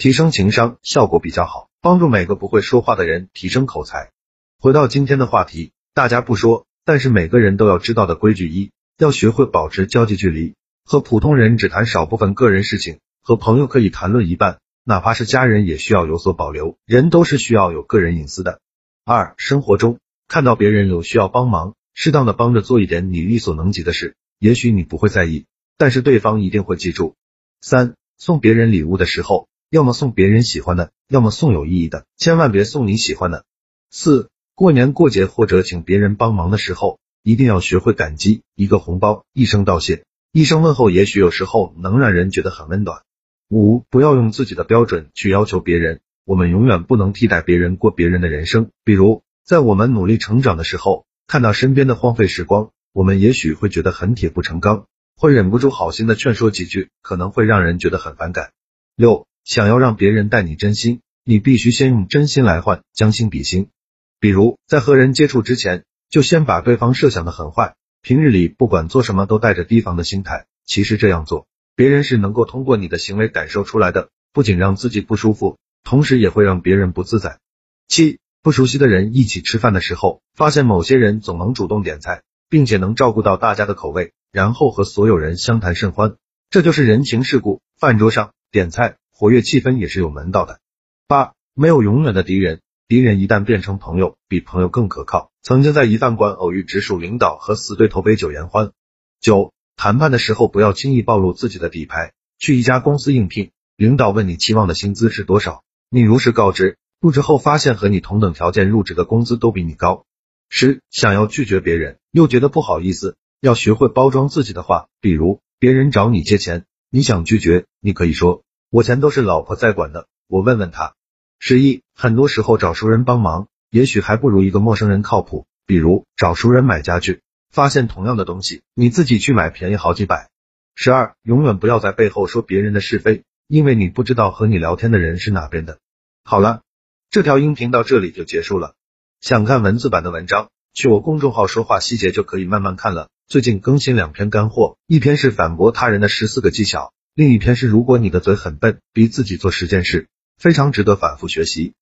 提升情商，效果比较好，帮助每个不会说话的人提升口才。回到今天的话题，大家不说，但是每个人都要知道的规矩一，要学会保持交际距离，和普通人只谈少部分个人事情。和朋友可以谈论一半，哪怕是家人也需要有所保留。人都是需要有个人隐私的。二，生活中看到别人有需要帮忙，适当的帮着做一点你力所能及的事，也许你不会在意，但是对方一定会记住。三，送别人礼物的时候，要么送别人喜欢的，要么送有意义的，千万别送你喜欢的。四，过年过节或者请别人帮忙的时候，一定要学会感激，一个红包，一声道谢，一声问候，也许有时候能让人觉得很温暖。五，不要用自己的标准去要求别人，我们永远不能替代别人过别人的人生。比如，在我们努力成长的时候，看到身边的荒废时光，我们也许会觉得很铁不成钢，会忍不住好心的劝说几句，可能会让人觉得很反感。六，想要让别人待你真心，你必须先用真心来换，将心比心。比如，在和人接触之前，就先把对方设想的很坏，平日里不管做什么都带着提防的心态，其实这样做。别人是能够通过你的行为感受出来的，不仅让自己不舒服，同时也会让别人不自在。七，不熟悉的人一起吃饭的时候，发现某些人总能主动点菜，并且能照顾到大家的口味，然后和所有人相谈甚欢，这就是人情世故。饭桌上点菜，活跃气氛也是有门道的。八，没有永远的敌人，敌人一旦变成朋友，比朋友更可靠。曾经在一饭馆偶遇直属领导和死对头杯酒言欢。九。谈判的时候不要轻易暴露自己的底牌。去一家公司应聘，领导问你期望的薪资是多少，你如实告知。入职后发现和你同等条件入职的工资都比你高。十，想要拒绝别人又觉得不好意思，要学会包装自己的话。比如别人找你借钱，你想拒绝，你可以说我钱都是老婆在管的，我问问他。十一，很多时候找熟人帮忙，也许还不如一个陌生人靠谱。比如找熟人买家具。发现同样的东西，你自己去买便宜好几百。十二，永远不要在背后说别人的是非，因为你不知道和你聊天的人是哪边的。好了，这条音频到这里就结束了。想看文字版的文章，去我公众号说话细节就可以慢慢看了。最近更新两篇干货，一篇是反驳他人的十四个技巧，另一篇是如果你的嘴很笨，逼自己做十件事，非常值得反复学习。